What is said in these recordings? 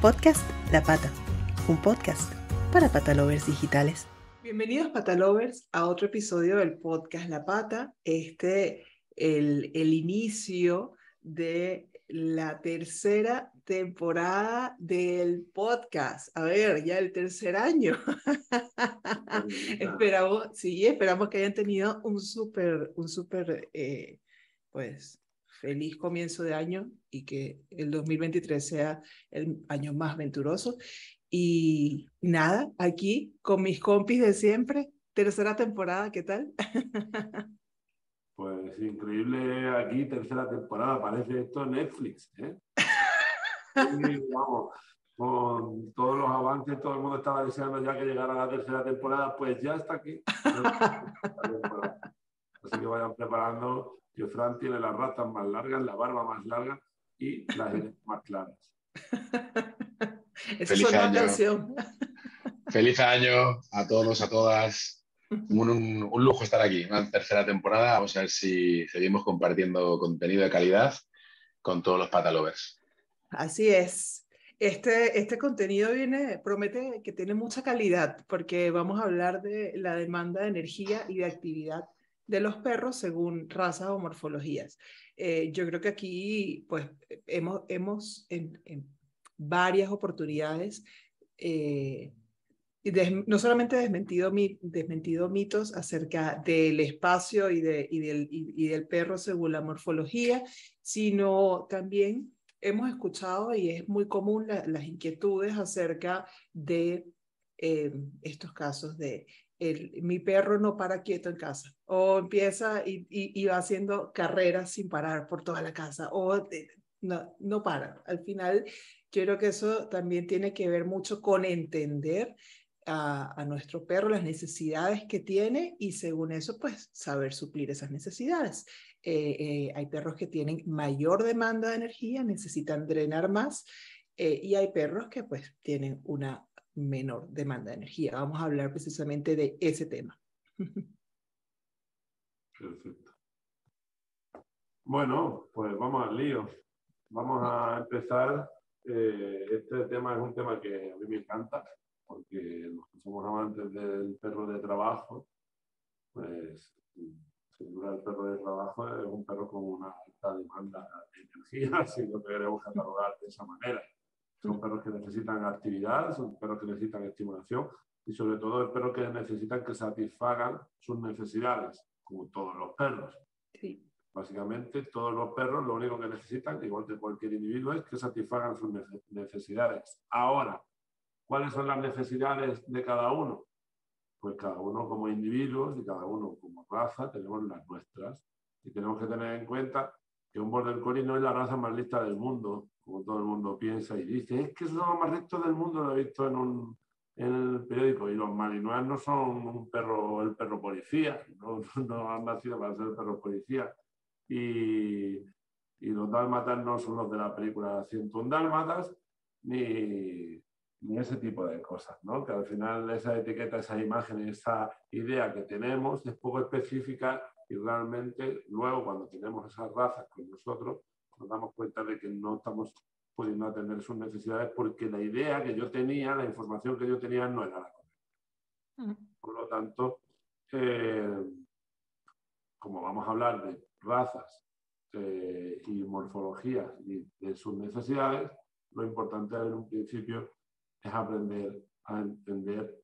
Podcast La Pata, un podcast para patalovers digitales. Bienvenidos patalovers a otro episodio del podcast La Pata, este el, el inicio de la tercera temporada del podcast. A ver, ya el tercer año. esperamos, sí, esperamos que hayan tenido un súper, un súper, eh, pues, feliz comienzo de año y que el 2023 sea el año más venturoso. Y nada, aquí con mis compis de siempre, tercera temporada, ¿qué tal? Pues increíble aquí, tercera temporada, parece esto Netflix. ¿eh? vamos, con todos los avances, todo el mundo estaba deseando ya que llegara la tercera temporada, pues ya está aquí. Así que vayan preparando que Fran tiene las ratas más largas, la barba más larga y las más claras. Feliz año. Feliz año a todos, a todas. Un, un, lujo estar aquí, una tercera temporada. Vamos a ver si seguimos compartiendo contenido de calidad con todos los patalovers. Así es. Este, este contenido viene, promete que tiene mucha calidad porque vamos a hablar de la demanda de energía y de actividad de los perros según razas o morfologías. Eh, yo creo que aquí, pues, hemos, hemos en, varias oportunidades eh, no solamente desmentido, desmentido mitos acerca del espacio y, de, y, del, y, del, perro según la morfología, sino también hemos escuchado y es muy común las inquietudes acerca de eh, estos casos de mi perro no para quieto en casa, o empieza y, va haciendo carreras sin parar por toda la casa, o no, no para. Al final, yo creo que eso también tiene que ver mucho con entender a, a, nuestro perro las necesidades que tiene y según eso, pues saber suplir esas necesidades. Eh, eh, hay perros que tienen mayor demanda de energía, necesitan drenar más, eh, y hay perros que pues tienen una menor demanda de energía. Vamos a hablar precisamente de ese tema. Perfecto. Bueno, pues vamos al lío. Vamos a empezar. Eh, este tema es un tema que a mí me encanta, porque los somos amantes del perro de trabajo, pues sin duda el perro de trabajo es un perro con una alta demanda de energía, si lo queremos catalogar de esa manera. Son perros que necesitan actividad, son perros que necesitan estimulación y sobre todo el perro que necesitan que satisfagan sus necesidades, como todos los perros. Básicamente todos los perros lo único que necesitan, igual que cualquier individuo, es que satisfagan sus necesidades. Ahora, ¿cuáles son las necesidades de cada uno? Pues cada uno como individuos y cada uno como raza tenemos las nuestras. Y tenemos que tener en cuenta que un border collie no es la raza más lista del mundo, como todo el mundo piensa y dice, es que son los más rectos del mundo, lo he visto en, el periódico, y los malinois no son un perro, el perro policía, no, han nacido para ser el perro policía. Y, y los dálmatas no son los de la película 101 dálmatas, ni, ni ese tipo de cosas, ¿no? Que al final esa etiqueta, esa imagen, esa idea que tenemos es poco específica y realmente luego cuando tenemos esas razas con nosotros nos damos cuenta de que no estamos pudiendo atender sus necesidades porque la idea que yo tenía, la información que yo tenía no era la correcta. Por lo tanto, eh, como vamos a hablar de razas eh, y morfologías y de sus necesidades, lo importante en un principio es aprender a entender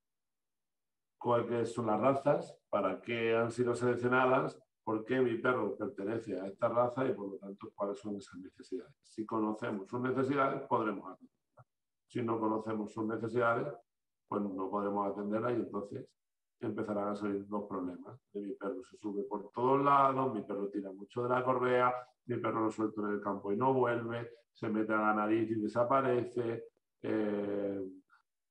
cuáles son las razas, para qué han sido seleccionadas, por qué mi perro pertenece a esta raza y por lo tanto cuáles son esas necesidades. Si conocemos sus necesidades, podremos atenderlas. Si no conocemos sus necesidades, pues no podremos atenderlas y entonces empezarán a salir los problemas. mi perro se sube por todos lados, mi perro tira mucho de la correa, mi perro lo suelto en el campo y no vuelve, se mete a la nariz y desaparece. Eh,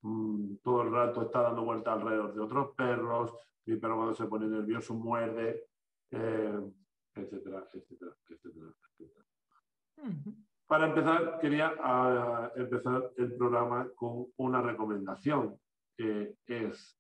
Mm, todo el rato está dando vueltas alrededor de otros perros, mi perro cuando se pone nervioso muerde, eh, etcétera, etcétera, etcétera, Para empezar, quería ah, empezar el programa con una recomendación, que es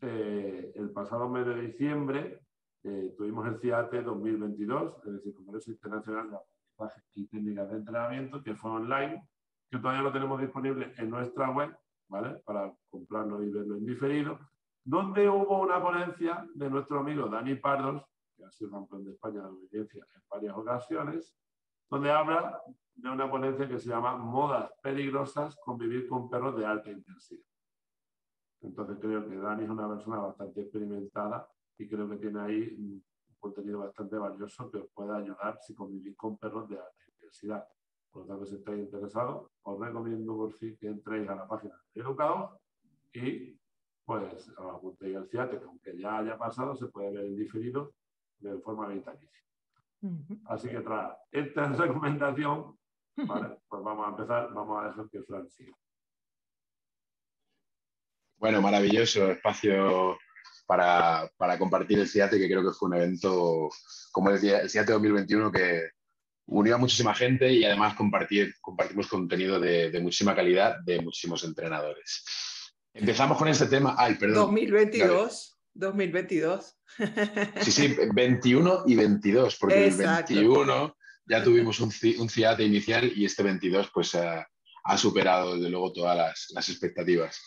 eh, el pasado mes de diciembre eh, tuvimos el CIATE 2022, es decir, Congreso Internacional de Aprendizaje y Técnicas de Entrenamiento, que fue online que todavía lo tenemos disponible en nuestra web, ¿vale? Para comprarlo y verlo en diferido, donde hubo una ponencia de nuestro amigo Dani Pardos, ha sido campeón de España de obediencia en varias ocasiones, donde habla de una ponencia que se llama Modas peligrosas, convivir con perros de alta intensidad. Entonces creo que Dani es una persona bastante experimentada y creo que tiene ahí un contenido bastante valioso que os puede ayudar si convivís con perros de alta intensidad. Por lo tanto, si estáis interesados, os recomiendo por fin que entréis a la página de Educador y pues os apuntéis al CIATE, que aunque ya haya pasado, se puede ver en diferido de forma vitalicia. Así que tras esta recomendación, pues vamos a empezar, vamos a dejar que Fran siga. Bueno, maravilloso espacio para, compartir el CIATE, que creo que fue un evento, como decía, el CIATE 2021 que unió a muchísima gente y además compartir, compartimos contenido de, de muchísima calidad de muchísimos entrenadores. Empezamos con este tema. Ay, perdón. 2022. 2022. Sí, sí, 21 y 22, porque el 21 ya tuvimos un, un CIATE inicial y este 22 pues ha, superado desde luego todas las, expectativas.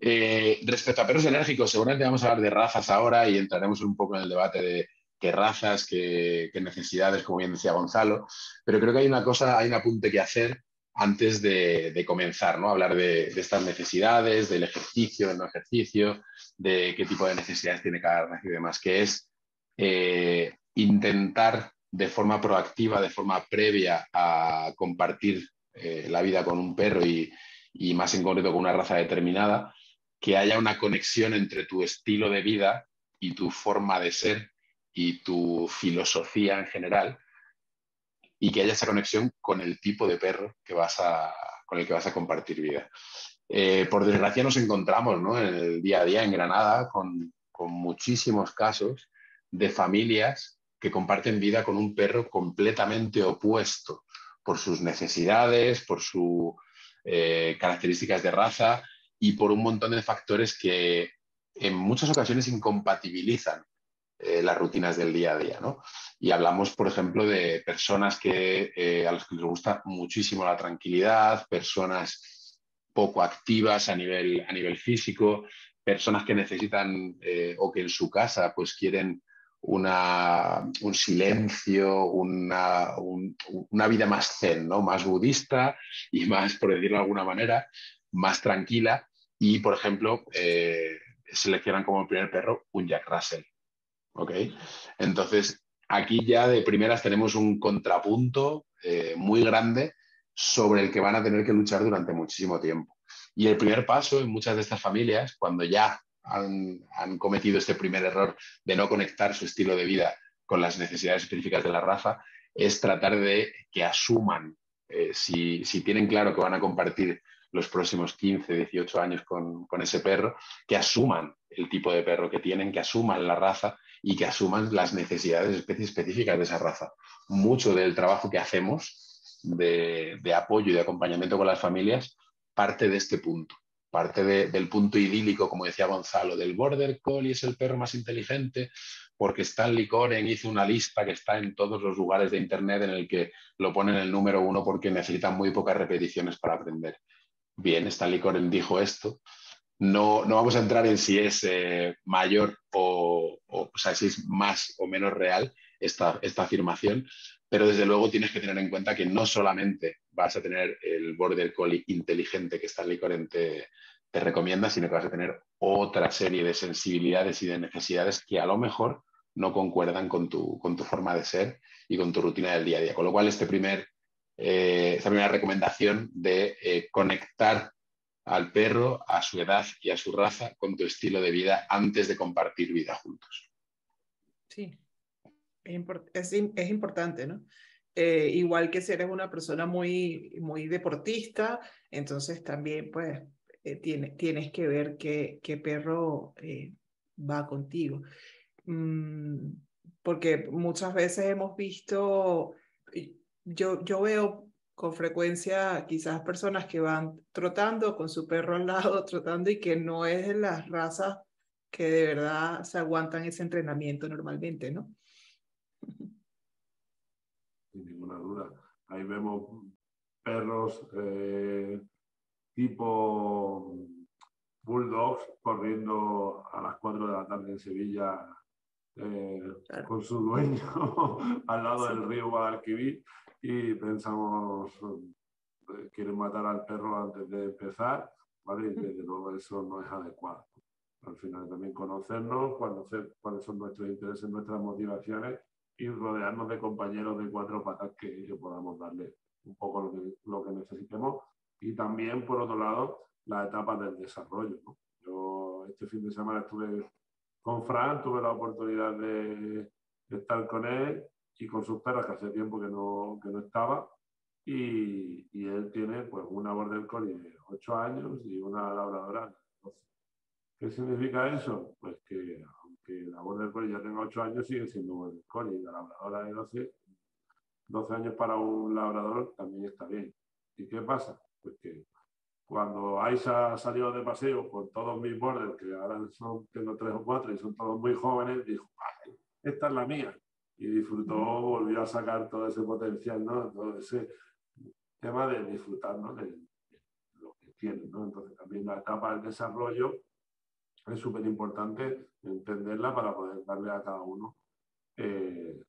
Eh, respecto a perros enérgicos, seguramente vamos a hablar de razas ahora y entraremos un poco en el debate de qué razas, qué, qué necesidades, como bien decía Gonzalo, pero creo que hay una cosa, hay un apunte que hacer antes de, comenzar, ¿no? Hablar de, estas necesidades, del ejercicio, del no ejercicio, de qué tipo de necesidades tiene cada raza y demás, que es eh, intentar de forma proactiva, de forma previa a compartir eh, la vida con un perro y, y, más en concreto con una raza determinada, que haya una conexión entre tu estilo de vida y tu forma de ser y tu filosofía en general y que haya esa conexión con el tipo de perro que vas a, con el que vas a compartir vida. Eh, por desgracia nos encontramos en el día a día en Granada con, muchísimos casos de familias que comparten vida con un perro completamente opuesto por sus necesidades, por sus eh, características de raza y por un montón de factores que en muchas ocasiones incompatibilizan eh, las rutinas del día a día. ¿no? Y hablamos, por ejemplo, de personas que, eh, a las que les gusta muchísimo la tranquilidad, personas poco activas a nivel, a nivel físico, personas que necesitan eh, o que en su casa pues quieren una, un silencio, una, una, vida más zen, ¿no? más budista y más, por decirlo de alguna manera, más tranquila. Y, por ejemplo, seleccionan como primer perro un Jack Russell. ¿Ok? Entonces, aquí ya de primeras tenemos un contrapunto eh, muy grande sobre el que van a tener que luchar durante muchísimo tiempo. Y el primer paso en muchas de estas familias, cuando ya han, cometido este primer error de no conectar su estilo de vida con las necesidades específicas de la raza, es tratar de que asuman, eh, si, tienen claro que van a compartir los próximos 15, 18 años con, con, ese perro, que asuman el tipo de perro que tienen, que asuman la raza y que asuman las necesidades específicas de esa raza. Mucho del trabajo que hacemos de, apoyo y de acompañamiento con las familias parte de este punto, parte del punto idílico, como decía Gonzalo, del Border Collie es el perro más inteligente, porque Stanley Coren hizo una lista que está en todos los lugares de Internet en el que lo ponen el número uno porque necesitan muy pocas repeticiones para aprender. Bien, Stanley Coren dijo esto, no, vamos a entrar en si es eh, mayor o, o, sea, si es más o menos real esta, esta afirmación, pero desde luego tienes que tener en cuenta que no solamente vas a tener el border collie inteligente que Stanley Coren te, te recomienda, sino que vas a tener otra serie de sensibilidades y de necesidades que a lo mejor no concuerdan con tu, con tu forma de ser y con tu rutina del día a día. Con lo cual, este primer, eh, esta primera recomendación de eh, conectar al perro, a su edad y a su raza con tu estilo de vida antes de compartir vida juntos. Sí, es, es, importante, ¿no? Eh, igual que si eres una persona muy, muy deportista, entonces también pues eh, tiene, tienes que ver qué, qué perro eh, va contigo. Mm, porque muchas veces hemos visto, yo, yo veo con frecuencia quizás personas que van trotando con su perro al lado, trotando y que no es de las razas que de verdad se aguantan ese entrenamiento normalmente, ¿no? Sin ninguna duda. Ahí vemos perros eh, tipo bulldogs corriendo a las 4 de la tarde en Sevilla eh, con su dueño al lado del río Guadalquivir y pensamos, eh, quieren matar al perro antes de empezar, ¿vale? Y desde luego eso no es adecuado. Al final también conocernos, conocer cuáles son nuestros intereses, nuestras motivaciones y rodearnos de compañeros de cuatro patas que, podamos darle un poco lo que, lo que necesitemos. Y también, por otro lado, las etapas del desarrollo. Yo este fin de semana estuve con Fran, tuve la oportunidad de, estar con él y con sus perros, que hace tiempo que no, que no estaba. Y, y, él tiene pues una border collie de 8 años y una labradora de 12. ¿Qué significa eso? Pues que aunque la border collie ya tenga 8 años, sigue siendo border collie. Y la labradora de 12, 12 años para un labrador también está bien. ¿Y qué pasa? Pues que cuando Aisha salió de paseo con todos mis borders, que ahora son, tengo tres o cuatro y son todos muy jóvenes, dijo, esta es la mía. Y disfrutó, volvió a sacar todo ese potencial, ¿no? Todo ese tema de disfrutar, ¿no? De, lo que tiene, ¿no? Entonces también la etapa del desarrollo es súper importante entenderla para poder darle a cada uno, eh,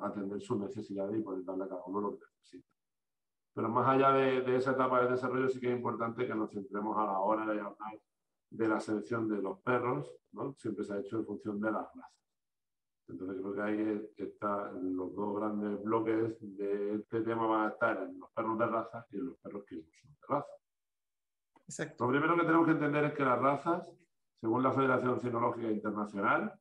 atender sus necesidades y poder darle a cada uno lo que necesita. Pero más allá de, esa etapa de desarrollo, sí que es importante que nos centremos a la hora de hablar de la selección de los perros, ¿no? Siempre se ha hecho en función de las razas. Entonces creo que ahí están los dos grandes bloques de este tema van a estar en los perros de raza y en los perros que no son de raza. Exacto. Lo primero que tenemos que entender es que las razas, según la Federación Cinológica Internacional,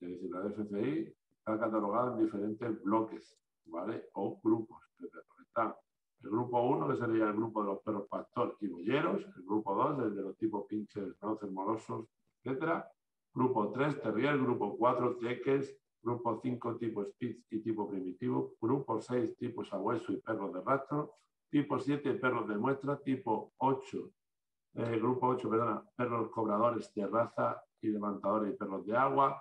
es decir, la FCI, están catalogadas en diferentes bloques, ¿vale? O grupos de perros. Están el grupo 1, que sería el grupo de los perros pastor y bolleros. El grupo 2, el de los tipos pinches, schnauzer, molosos, etc. Grupo 3, terrier. Grupo 4, teques. Grupo 5, tipo spitz y tipo primitivo. Grupo 6, tipo sabueso y perros de rastro. Tipo 7, perros de muestra. Tipo 8, eh, grupo 8, perdona, perros cobradores de raza y levantadores y perros de agua.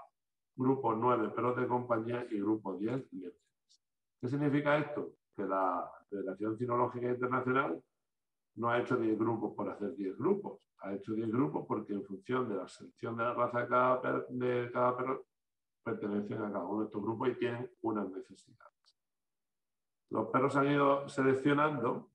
Grupo 9, perros de compañía. Y grupo 10, lietres. ¿Qué significa esto? Que la Federación Cinológica Internacional no ha hecho 10 grupos por hacer 10 grupos, ha hecho 10 grupos porque en función de la selección de la raza de cada, perro pertenecen a cada uno de estos grupos y tienen unas necesidades. Los perros han ido seleccionando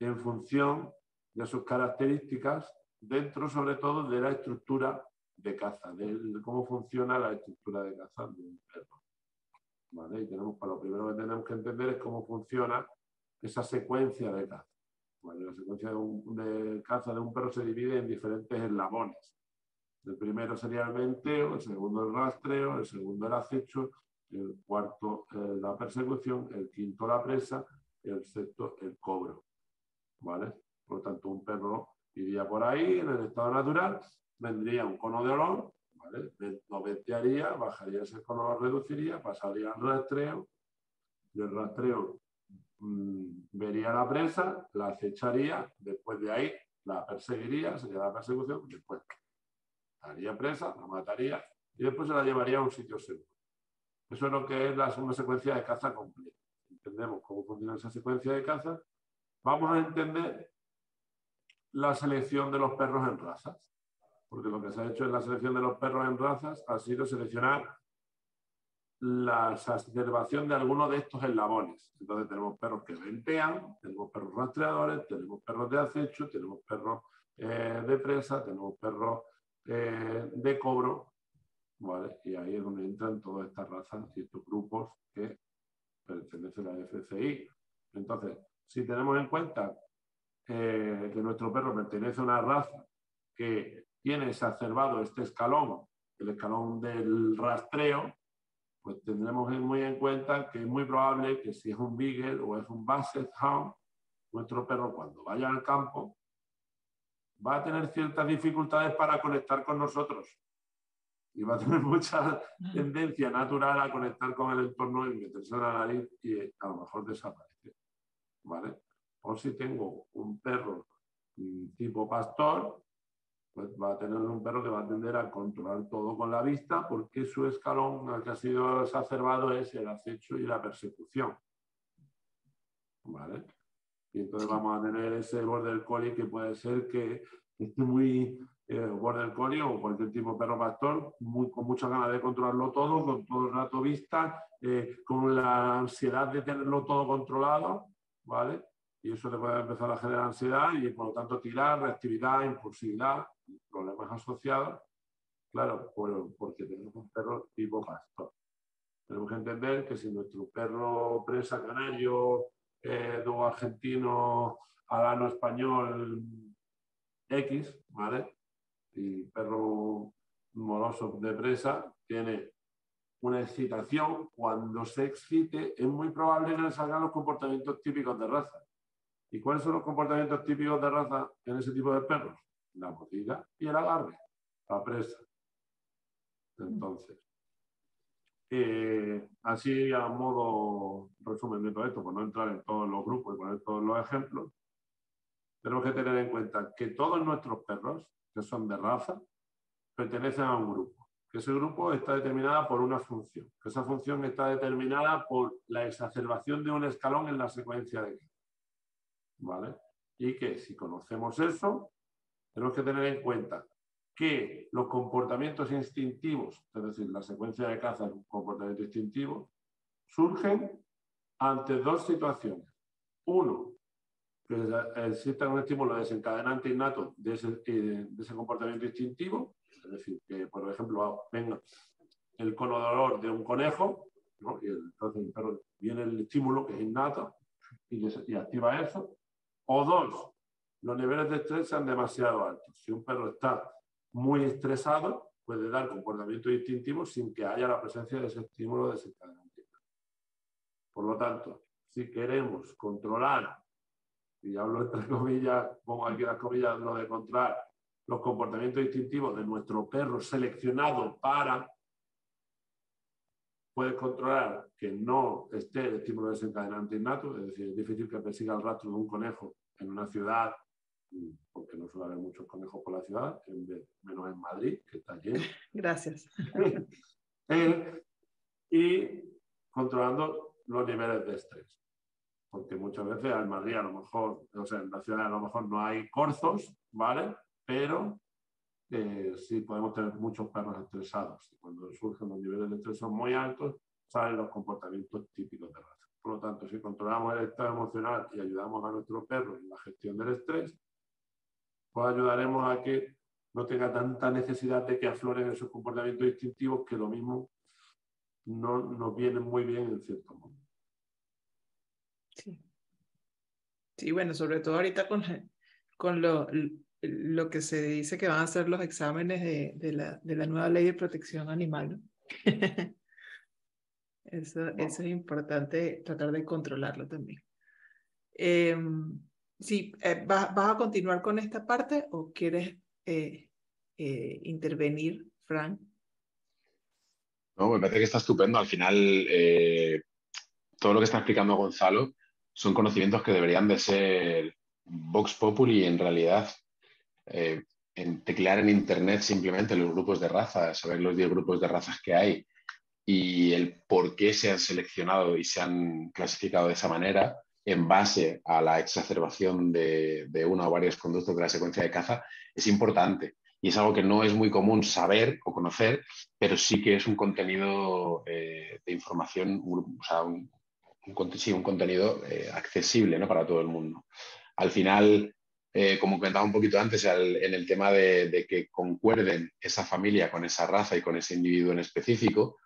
en función de sus características dentro sobre todo de la estructura de caza, de cómo funciona la estructura de caza de un perro. Y tenemos, para lo primero que tenemos que entender es cómo funciona esa secuencia de caza. La secuencia de, caza de un perro se divide en diferentes eslabones. El primero sería el menteo, el segundo el rastreo, el segundo el acecho, el cuarto la persecución, el quinto la presa el sexto el cobro. ¿Vale? Por lo tanto, un perro iría por ahí en el estado natural, vendría un cono de olor, lo ventearía, bajaría ese cono, lo reduciría, pasaría al rastreo, y el rastreo mm, vería la presa, la acecharía, después de ahí la perseguiría, sería la persecución, después haría presa, la mataría y después se la llevaría a un sitio seguro. Eso es lo que es la, una secuencia de caza completa. Entendemos cómo funciona esa secuencia de caza. Vamos a entender la selección de los perros en razas porque lo que se ha hecho en la selección de los perros en razas ha sido seleccionar la exacerbación de algunos de estos eslabones. Entonces tenemos perros que ventean, tenemos perros rastreadores, tenemos perros de acecho, tenemos perros eh, de presa, tenemos perros eh, de cobro, ¿vale? Y ahí es donde entran todas estas razas y estos grupos que pertenecen a la FCI. Entonces, si tenemos en cuenta eh, que nuestro perro pertenece a una raza que tiene exacerbado este escalón, el escalón del rastreo, pues tendremos muy en cuenta que es muy probable que si es un Beagle o es un Basset Hound, nuestro perro cuando vaya al campo va a tener ciertas dificultades para conectar con nosotros y va a tener mucha tendencia natural a conectar con el entorno y meterse en la nariz y a lo mejor desaparece. ¿Vale? O si tengo un perro mm, tipo pastor, pues va a tener un perro que va a tender a controlar todo con la vista porque su escalón al que ha sido exacerbado es el acecho y la persecución. ¿Vale? Y entonces vamos a tener ese border collie que puede ser que esté muy eh, border collie o cualquier tipo de perro pastor, muy, con muchas ganas de controlarlo todo, con todo el rato vista, eh, con la ansiedad de tenerlo todo controlado, ¿vale? Y eso te puede empezar a generar ansiedad y por lo tanto tirar, reactividad, impulsividad, problemas asociados, claro, porque tenemos un perro tipo pastor. Tenemos que entender que si nuestro perro presa canario, eh, argentino, alano español X, ¿vale? Y perro moroso de presa tiene una excitación, cuando se excite es muy probable que le salgan los comportamientos típicos de raza. ¿Y cuáles son los comportamientos típicos de raza en ese tipo de perros? La mordida y el agarre, la presa. Entonces, eh, así a modo resumen de todo esto, por no entrar en todos los grupos y poner todos los ejemplos, tenemos que tener en cuenta que todos nuestros perros, que son de raza, pertenecen a un grupo. Que ese grupo está determinado por una función. Que esa función está determinada por la exacerbación de un escalón en la secuencia de ¿Vale? Y que si conocemos eso, tenemos que tener en cuenta que los comportamientos instintivos, es decir, la secuencia de caza es un comportamiento instintivo, surgen ante dos situaciones. Uno, que exista un estímulo desencadenante innato de ese, eh, comportamiento instintivo, es decir, que por ejemplo venga el conodolor de un conejo, y entonces viene el estímulo que es innato y activa eso, o dos, los niveles de estrés sean demasiado altos. Si un perro está muy estresado, puede dar comportamiento instintivo sin que haya la presencia de ese estímulo desencadenante. Por lo tanto, si queremos controlar, y hablo entre comillas, pongo aquí las comillas, lo de controlar los comportamientos instintivos de nuestro perro seleccionado para puedes controlar que no esté el estímulo desencadenante innato, es decir, es difícil que persiga el rastro de un conejo en una ciudad porque no suele haber muchos conejos por la ciudad, menos en Madrid, que está lleno. Gracias. Eh, y controlando los niveles de estrés. Porque muchas veces en Madrid a lo mejor, o sea, en la ciudad a lo mejor no hay corzos, ¿vale? Pero eh, sí podemos tener muchos perros estresados. Y cuando surgen los niveles de estrés son muy altos, salen los comportamientos típicos de raza. Por lo tanto, si controlamos el estado emocional y ayudamos a nuestro perro en la gestión del estrés, pues ayudaremos a que no tenga tanta necesidad de que afloren esos comportamientos instintivos que lo mismo no nos vienen muy bien en cierto modo. Sí. Sí, bueno, sobre todo ahorita con, con lo, lo que se dice que van a ser los exámenes de, de, la, de la, nueva ley de protección animal. eso, eso, es importante tratar de controlarlo también. Eh, Sí, eh, ¿vas, a continuar con esta parte o quieres eh, eh, intervenir, Frank? No, me parece que está estupendo. Al final, todo lo que está explicando Gonzalo son conocimientos que deberían de ser Vox Populi en realidad. En teclear en Internet simplemente los grupos de razas, saber los 10 grupos de razas que hay y el por qué se han seleccionado y se han clasificado de esa manera, en base a la exacerbación de, de una o varios conductos de la secuencia de caza es importante. Y es algo que no es muy común saber o conocer, pero sí que es un contenido eh, de información, o sea, un, un, contenido eh, accesible ¿no? para todo el mundo. Al final, eh, como comentaba un poquito antes, en el tema de, que concuerden esa familia con esa raza y con ese individuo en específico,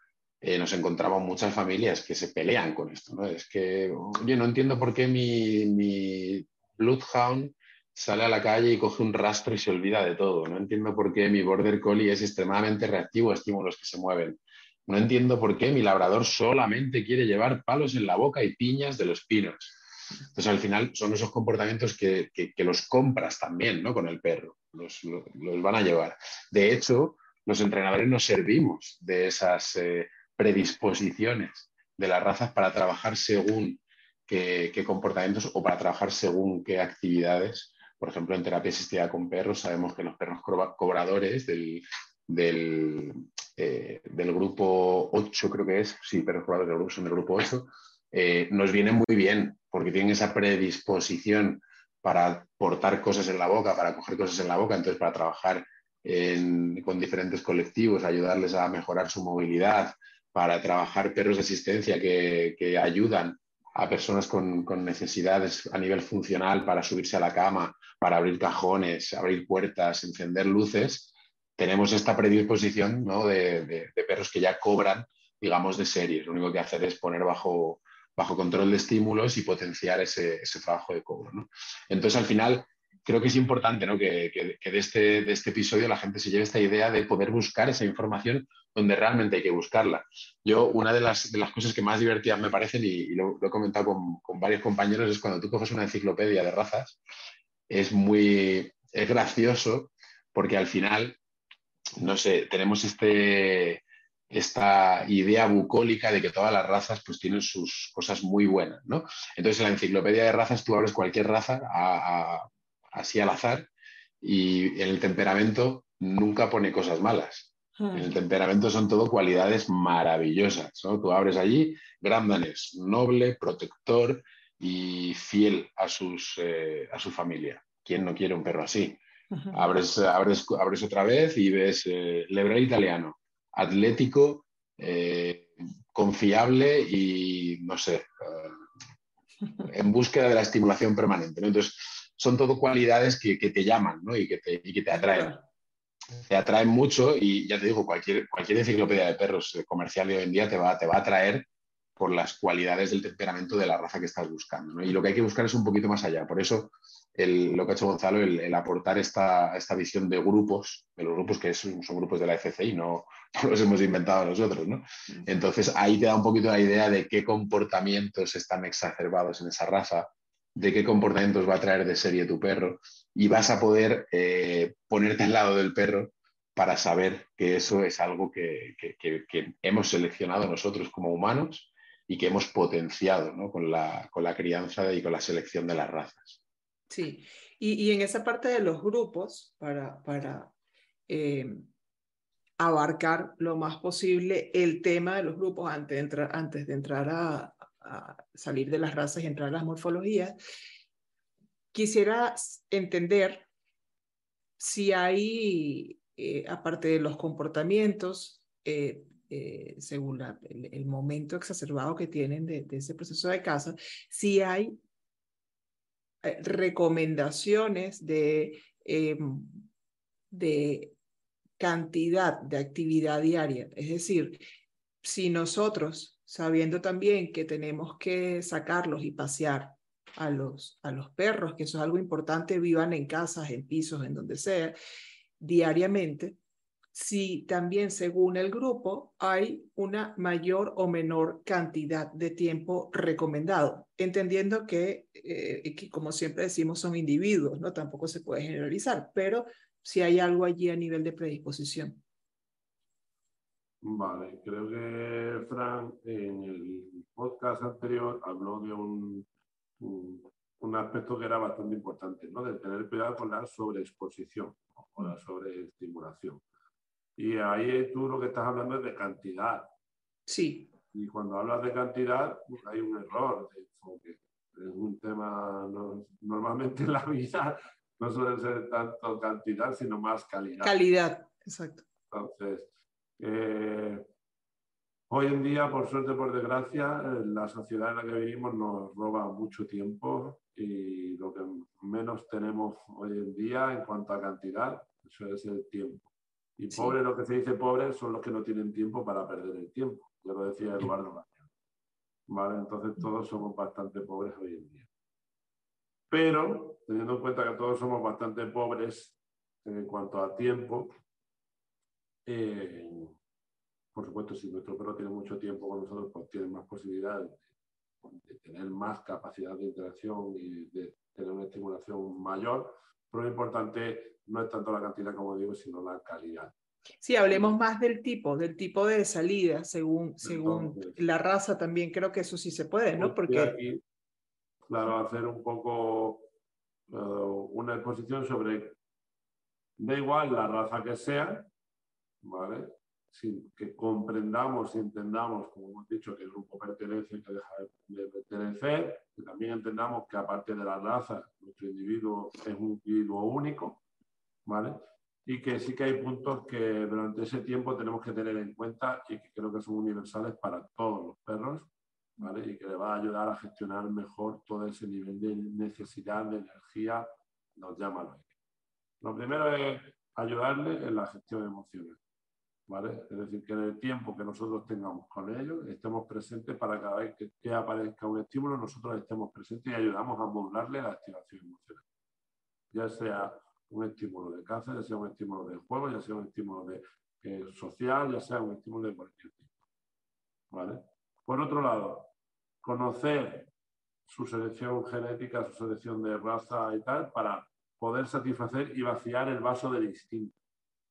eh, nos encontramos muchas familias que se pelean con esto. ¿no? Es que, oye, no entiendo por qué mi, mi Bloodhound sale a la calle y coge un rastro y se olvida de todo. No entiendo por qué mi Border Collie es extremadamente reactivo a estímulos que se mueven. No entiendo por qué mi labrador solamente quiere llevar palos en la boca y piñas de los pinos. Entonces, al final, son esos comportamientos que, que, los compras también ¿no? con el perro. Los, los, van a llevar. De hecho, los entrenadores nos servimos de esas eh, predisposiciones de las razas para trabajar según qué, comportamientos o para trabajar según qué actividades. Por ejemplo, en terapia asistida con perros sabemos que los perros cobradores del, del, eh, del grupo 8, creo que es, sí, perros cobradores del grupo, son del grupo 8, eh, nos viene muy bien porque tienen esa predisposición para portar cosas en la boca, para coger cosas en la boca, entonces para trabajar con diferentes colectivos, ayudarles a mejorar su movilidad, para trabajar perros de asistencia que, ayudan a personas con, necesidades a nivel funcional para subirse a la cama, para abrir cajones, abrir puertas, encender luces, tenemos esta predisposición de, perros que ya cobran, digamos, de serie. Lo único que hacer es poner bajo, bajo control de estímulos y potenciar ese, trabajo de cobro. Entonces, al final, creo que es importante que, de, este, de, este, episodio la gente se lleve esta idea de poder buscar esa información donde realmente hay que buscarla. Yo, una de las, de las cosas que más divertidas me parecen, y, lo, he comentado con, con, varios compañeros, es cuando tú coges una enciclopedia de razas, es muy es gracioso porque al final, no sé, tenemos este, esta idea bucólica de que todas las razas pues tienen sus cosas muy buenas, ¿no? Entonces en la enciclopedia de razas tú abres cualquier raza así al azar y en el temperamento nunca pone cosas malas. En el temperamento son todo cualidades maravillosas. ¿no? Tú abres allí, gran danés, noble, protector y fiel a, sus, eh, a su familia. ¿Quién no quiere un perro así? abres, abres, abres, otra vez y ves eh, italiano, atlético, eh, confiable y, no sé, eh, en búsqueda de la estimulación permanente. Entonces, son todo cualidades que, te llaman y, que te, y que te atraen te atraen mucho y ya te digo, cualquier, cualquier enciclopedia de perros comercial de hoy en día te va, te va a atraer por las cualidades del temperamento de la raza que estás buscando. Y lo que hay que buscar es un poquito más allá. Por eso lo que ha hecho Gonzalo, el, aportar esta, esta, visión de grupos, de los grupos que son, grupos de la FCI, no, no, los hemos inventado nosotros. ¿no? Entonces ahí te da un poquito la idea de qué comportamientos están exacerbados en esa raza, de qué comportamientos va a traer de serie tu perro y vas a poder eh, ponerte al lado del perro para saber que eso es algo que, hemos seleccionado nosotros como humanos y que hemos potenciado con, la, crianza y con la selección de las razas. Sí, y, en esa parte de los grupos, para, eh, abarcar lo más posible el tema de los grupos antes de entrar, antes de entrar a, salir de las razas y entrar a las morfologías, quisiera entender si hay, eh, aparte de los comportamientos, eh, según el, momento exacerbado que tienen de, ese proceso de caza, si hay recomendaciones de, em, de cantidad de actividad diaria. Es decir, si nosotros sabiendo también que tenemos que sacarlos y pasear a los, a los perros, que eso es algo importante, vivan en casas, en pisos, en donde sea, diariamente, si también según el grupo hay una mayor o menor cantidad de tiempo recomendado, entendiendo que, eh, que, como siempre decimos, son individuos, ¿no? Tampoco se puede generalizar, pero si hay algo allí a nivel de predisposición. Vale, creo que Fran en el podcast anterior habló de un, un, aspecto que era bastante importante, ¿no? De tener cuidado con la sobreexposición o la sobreestimulación. Y ahí tú lo que estás hablando es de cantidad. Sí. Y cuando hablas de cantidad, pues hay un error de enfoque. Es un tema, normalmente en la vida no suele ser tanto cantidad, sino más calidad. Calidad, exacto. Entonces, eh, hoy en día, por suerte, por desgracia, eh, la sociedad en la que vivimos nos roba mucho tiempo y lo que menos tenemos hoy en día en cuanto a cantidad, eso es el tiempo. Y pobre, lo que se dice pobre, son los que no tienen tiempo para perder el tiempo. Ya lo decía Eduardo ¿Vale? Entonces todos somos bastante pobres hoy en día. Pero, teniendo en cuenta que todos somos bastante pobres en cuanto a tiempo, eh, por supuesto, si nuestro perro tiene mucho tiempo con nosotros, pues tiene más posibilidades de, tener más capacidad de interacción y de tener una estimulación mayor. Pero lo importante no es tanto la cantidad, como digo, sino la calidad. Sí, hablemos más del tipo, del tipo de salida, según, según la raza también. Creo que eso sí se puede, ¿no? Porque... claro, hacer un poco eh, una exposición sobre, da igual la raza que sea, ¿vale? Que comprendamos y entendamos, como hemos dicho, que el grupo pertenece y que deja de pertenecer, que también entendamos que aparte de la raza, nuestro individuo es un individuo único, ¿vale? Y que sí que hay puntos que durante ese tiempo tenemos que tener en cuenta y que creo que son universales para todos los perros, ¿vale? Y que le va a ayudar a gestionar mejor todo ese nivel de necesidad de energía, nos llaman hoy. Lo primero es ayudarle en la gestión de Es decir, que en el tiempo que nosotros tengamos con ellos, estemos presentes para cada vez que, aparezca un estímulo, nosotros estemos presentes y ayudamos a modularle la activación emocional. Ya sea un estímulo de caza, ya sea un estímulo de juego, ya sea un estímulo de, eh, social, ya sea un estímulo de cualquier tipo. Por otro lado, conocer su selección genética, su selección de raza y tal, para poder satisfacer y vaciar el vaso del instinto.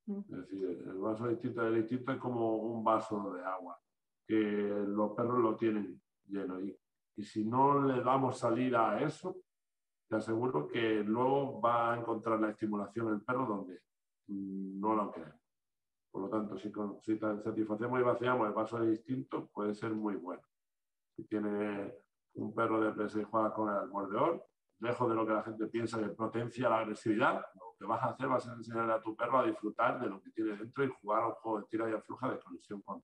Es decir, el vaso distinto del instinto es como un vaso de agua, que los perros lo tienen lleno. Y, si no le damos salida a eso, te aseguro que luego va a encontrar la estimulación el perro donde no lo queremos. Por lo tanto, si, si satisfacemos y vaciamos el vaso de instinto, puede ser muy bueno. Si tiene un perro de presa y juega con el mordedor, lejos de lo que la gente piensa que potencia la agresividad, lo que vas a hacer va a enseñarle a tu perro a disfrutar de lo que tiene dentro y jugar a un juego de tira y afloja de conexión con.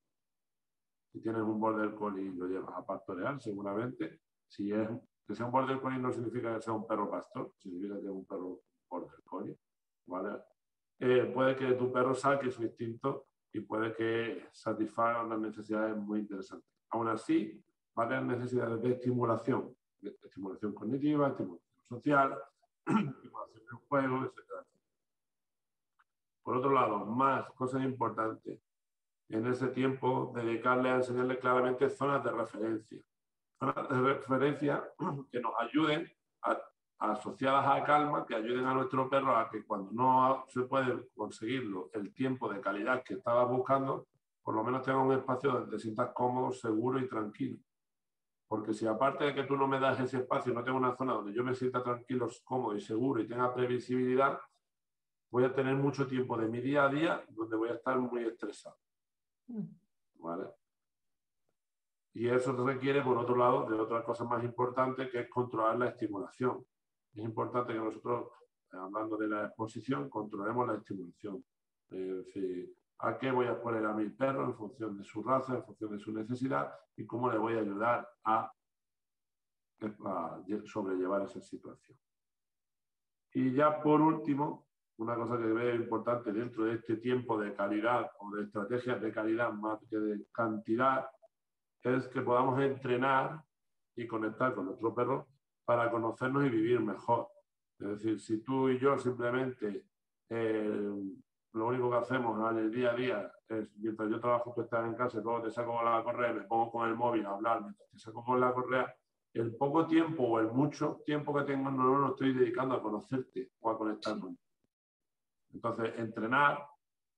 Si tienes un border collie y lo llevas a pastorear, seguramente, si es que sea un border collie no significa que sea un perro pastor, significa que es un perro border collie, ¿vale? Eh, puede que tu perro saque su instinto y puede que satisfaga unas necesidades muy interesantes. Aún así, va a tener necesidades de estimulación, de estimulación cognitiva, estimulación social, del juego, etc. Por otro lado, más cosas importantes, en ese tiempo dedicarle a enseñarle claramente zonas de referencia. Zonas de referencia que nos ayuden asociadas a calma, que ayuden a nuestro perro a que cuando no se puede conseguirlo el tiempo de calidad que estaba buscando, por lo menos tenga un espacio donde te sientas cómodo, seguro y tranquilo. Porque si aparte de que tú no me das ese espacio, no tengo una zona donde yo me sienta tranquilo, cómodo y seguro y tenga previsibilidad, voy a tener mucho tiempo de mi día a día donde voy a estar muy estresado. Mm. ¿Vale? Y eso requiere, por otro lado, de otra cosa más importante, que es controlar la estimulación. Es importante que nosotros, hablando de la exposición, controlemos la estimulación. Es decir, a qué voy a poner a mi perro en función de su raza, en función de su necesidad y cómo le voy a ayudar a, sobrellevar esa situación. Y ya por último, una cosa que veo importante dentro de este tiempo de calidad o de estrategias de calidad más que de cantidad, es que podamos entrenar y conectar con nuestro perro para conocernos y vivir mejor. Es decir, si tú y yo simplemente eh, lo único que hacemos en el día a día es, mientras yo trabajo, tú estás en casa, luego te saco con la correa, me pongo con el móvil a hablar, mientras te saco con la correa, el poco tiempo o el mucho tiempo que tengo no, lo estoy dedicando a conocerte o a conectar Entonces, entrenar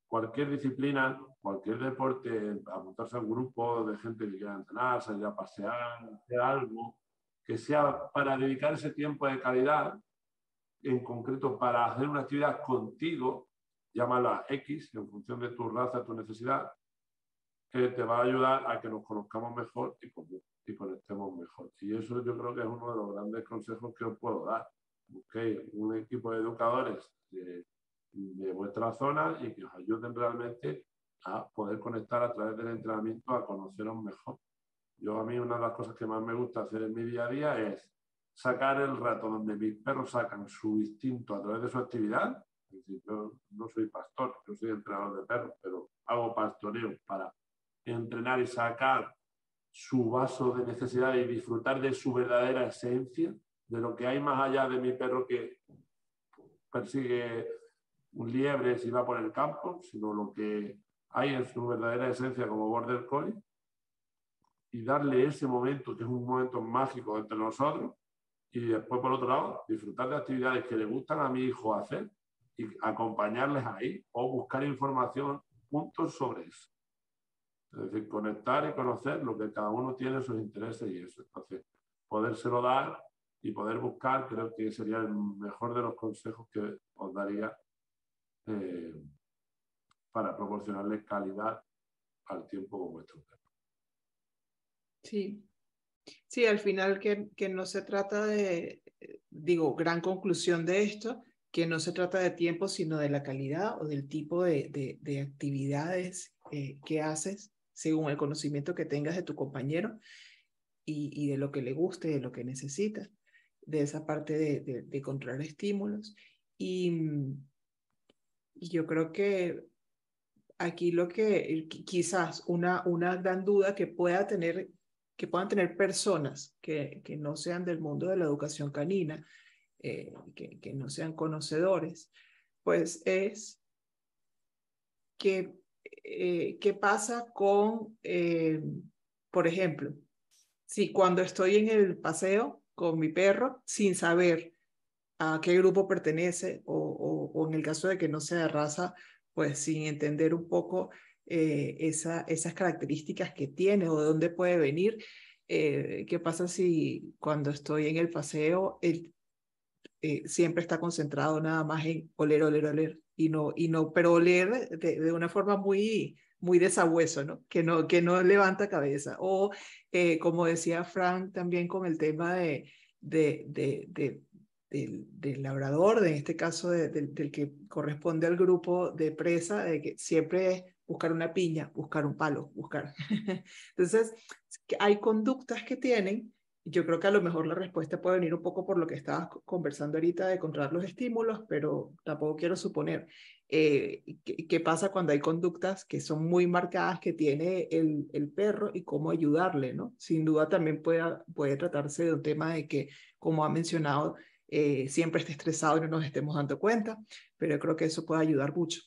cualquier disciplina, cualquier deporte, apuntarse a un grupo de gente que quiera entrenar, salir a pasear, hacer algo, que sea para dedicar ese tiempo de calidad, en concreto para hacer una actividad contigo, llámala X en función de tu raza, tu necesidad, que te va a ayudar a que nos conozcamos mejor y, conectemos mejor. Y eso yo creo que es uno de los grandes consejos que os puedo dar. Busquéis un equipo de educadores de, de vuestra zona y que os ayuden realmente a poder conectar a través del entrenamiento a conoceros mejor. Yo a mí una de las cosas que más me gusta hacer en mi día a día es sacar el rato donde mis perros sacan su instinto a través de su actividad yo no soy pastor, yo soy entrenador de perros, pero hago pastoreo para entrenar y sacar su vaso de necesidad y disfrutar de su verdadera esencia, de lo que hay más allá de mi perro que persigue un liebre si va por el campo, sino lo que hay en su verdadera esencia como border collie y darle ese momento, que es un momento mágico entre nosotros, y después, por otro lado, disfrutar de actividades que le gustan a mi hijo hacer y acompañarles ahí o buscar información juntos sobre eso. Es decir, conectar y conocer lo que cada uno tiene sus intereses y eso. Entonces, podérselo dar y poder buscar, creo que sería el mejor de los consejos que os daría eh, para proporcionarles calidad al tiempo con vuestro perro. Sí, sí, al final que, que no se trata de, digo, gran conclusión de esto, que no se trata de tiempo, sino de la calidad o del tipo de, de, actividades eh, que haces según el conocimiento que tengas de tu compañero y, y, de lo que le guste, de lo que necesita, de esa parte de, de controlar estímulos. Y, y, yo creo que aquí lo que quizás una, una gran duda que pueda tener que puedan tener personas que, que no sean del mundo de la educación canina, eh, que, no sean conocedores, pues es que, eh, qué pasa con, eh, por ejemplo, si cuando estoy en el paseo con mi perro sin saber a qué grupo pertenece o, o, en el caso de que no sea de raza, pues sin entender un poco esa, esas características que tiene o de dónde puede venir. Eh, ¿Qué pasa si cuando estoy en el paseo, él eh, siempre está concentrado nada más en oler, oler, oler? Y no, y no pero oler de, de una forma muy, muy de sabueso, ¿no? Que no, que no levanta cabeza. O, como decía Frank, también con el tema de, de, de, del, labrador, en este caso del, del que corresponde al grupo de presa, de que siempre buscar una piña, buscar un palo, buscar. Entonces, hay conductas que tienen, yo creo que a lo mejor la respuesta puede venir un poco por lo que estabas conversando ahorita de controlar los estímulos, pero tampoco quiero suponer eh, qué, pasa cuando hay conductas que son muy marcadas que tiene el, el, perro y cómo ayudarle, ¿no? Sin duda también puede, puede tratarse de un tema de que, como ha mencionado, eh, siempre esté estresado y no nos estemos dando cuenta, pero yo creo que eso puede ayudar mucho.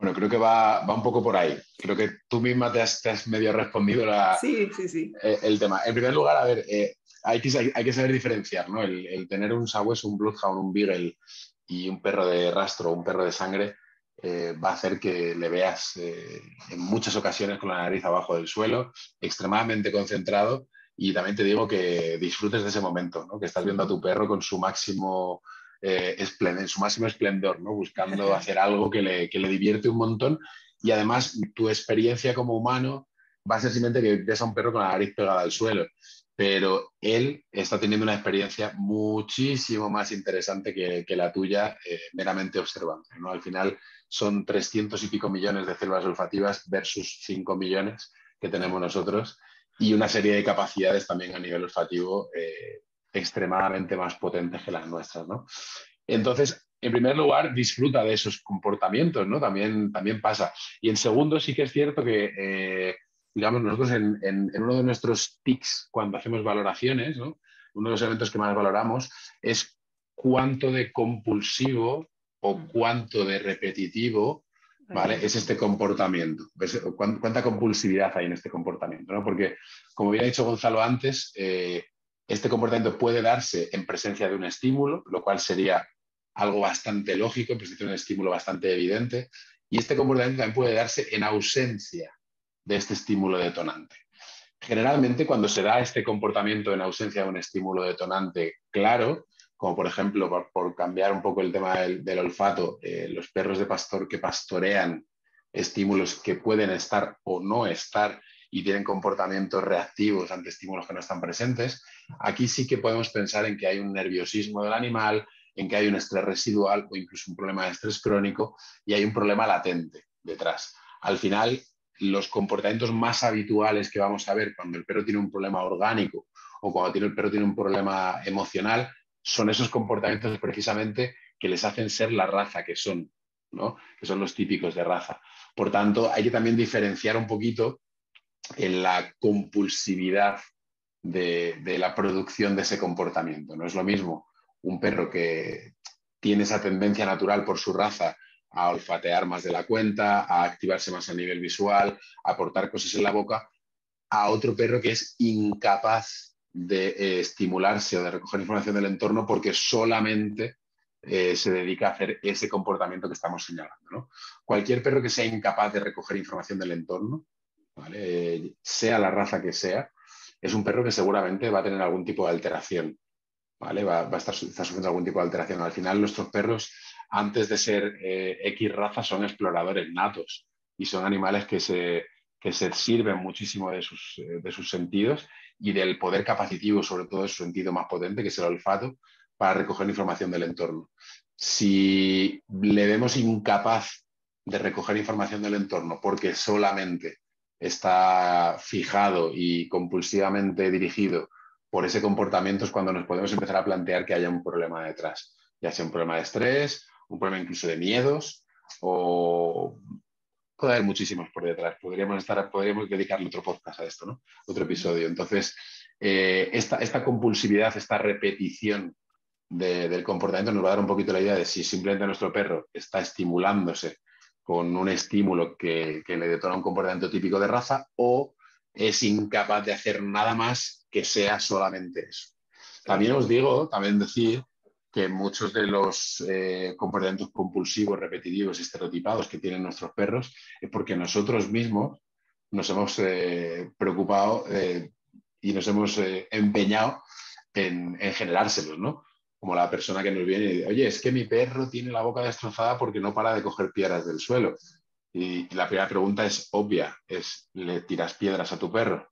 Bueno, creo que va, va un poco por ahí. Creo que tú misma te has, medio respondido la, sí, sí, sí. Eh, el tema. En primer lugar, a ver, eh, hay, que, hay que saber diferenciar, ¿no? El, tener un sabueso, un bloodhound, un beagle y un perro de rastro, un perro de sangre, eh, va a hacer que le veas en muchas ocasiones con la nariz abajo del suelo, extremadamente concentrado. Y también te digo que disfrutes de ese momento, ¿no? que estás viendo a tu perro con su máximo eh, en su máximo esplendor, ¿no? buscando hacer algo que le, que le divierte un montón y además tu experiencia como humano va a ser simplemente que ves a un perro con la nariz pegada al suelo, pero él está teniendo una experiencia muchísimo más interesante que, que la tuya eh, meramente observando. ¿no? Al final son 300 y pico millones de células olfativas versus 5 millones que tenemos nosotros y una serie de capacidades también a nivel olfativo eh, extremadamente más potentes que las nuestras, ¿no? Entonces, en primer lugar, disfruta de esos comportamientos, ¿no? También, también pasa. Y en segundo, sí que es cierto que, eh, digamos, nosotros en, uno de nuestros tics, cuando hacemos valoraciones, ¿no? Uno de los elementos que más valoramos es cuánto de compulsivo o mm. cuánto de repetitivo ¿vale? Es este comportamiento. ¿Cuánta compulsividad hay en este comportamiento? ¿no? Porque, como había dicho Gonzalo antes, eh, este comportamiento puede darse en presencia de un estímulo, lo cual sería algo bastante lógico, en presencia de un estímulo bastante evidente, y este comportamiento también puede darse en ausencia de este estímulo detonante. Generalmente, cuando se da este comportamiento en ausencia de un estímulo detonante claro, como por ejemplo, por, cambiar un poco el tema del, olfato, eh, los perros de pastor que pastorean estímulos que pueden estar o no estar y tienen comportamientos reactivos ante estímulos que no están presentes, aquí sí que podemos pensar en que hay un nerviosismo del animal, en que hay un estrés residual o incluso un problema de estrés crónico y hay un problema latente detrás. Al final, los comportamientos más habituales que vamos a ver cuando el perro tiene un problema orgánico o cuando el perro tiene un problema emocional son esos comportamientos precisamente que les hacen ser la raza que son, ¿no? que son los típicos de raza. Por tanto, hay que también diferenciar un poquito en la compulsividad de, la producción de ese comportamiento. No es lo mismo un perro que tiene esa tendencia natural por su raza a olfatear más de la cuenta, a activarse más a nivel visual, a aportar cosas en la boca, a otro perro que es incapaz de eh, estimularse o de recoger información del entorno porque solamente eh, se dedica a hacer ese comportamiento que estamos señalando. Cualquier perro que sea incapaz de recoger información del entorno sea la raza que sea, es un perro que seguramente va a tener algún tipo de alteración, ¿vale? Va, a estar, sufriendo algún tipo de alteración. Al final, nuestros perros, antes de ser eh, X raza, son exploradores natos y son animales que se, que se sirven muchísimo de sus, eh, de sus sentidos y del poder capacitivo, sobre todo de su sentido más potente, que es el olfato, para recoger información del entorno. Si le vemos incapaz de recoger información del entorno porque solamente está fijado y compulsivamente dirigido por ese comportamiento es cuando nos podemos empezar a plantear que haya un problema detrás, ya sea un problema de estrés, un problema incluso de miedos o puede haber muchísimos por detrás. Podríamos, estar, podríamos dedicarle otro podcast a esto, ¿no? Otro episodio. Entonces, eh, esta, esta, compulsividad, esta repetición del comportamiento nos va a dar un poquito la idea de si simplemente nuestro perro está estimulándose con un estímulo que, le detona un comportamiento típico de raza o es incapaz de hacer nada más que sea solamente eso. También os digo, también decir que muchos de los eh, comportamientos compulsivos, repetitivos, estereotipados que tienen nuestros perros es porque nosotros mismos nos hemos eh, preocupado eh, y nos hemos empeñado en, en, generárselos, ¿no? Como la persona que nos viene y dice, oye, es que mi perro tiene la boca destrozada porque no para de coger piedras del suelo. Y la primera pregunta es obvia, es, ¿le tiras piedras a tu perro?